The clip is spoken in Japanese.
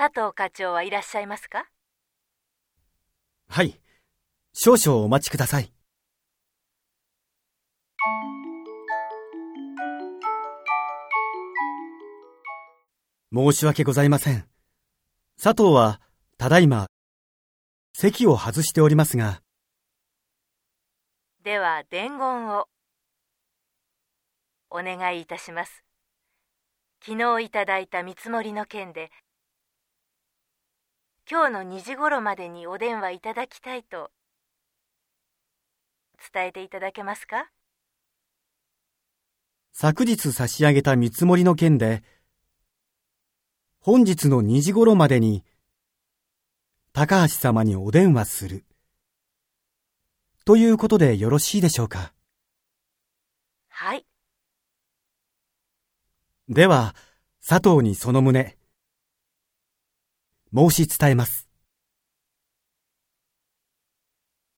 佐藤課長はいらっしゃいますか？はい。少々お待ちください。申し訳ございません。佐藤は、ただいま、席を外しておりますが。では、伝言を、お願いいたします。昨日いただいた見積もりの件で、今日の2時頃までにお電話いただきたいと伝えていただけますか？昨日差し上げた見積もりの件で、本日の2時頃までに、高橋様にお電話する。ということでよろしいでしょうか？はい。では、佐藤にその旨、申し伝えます。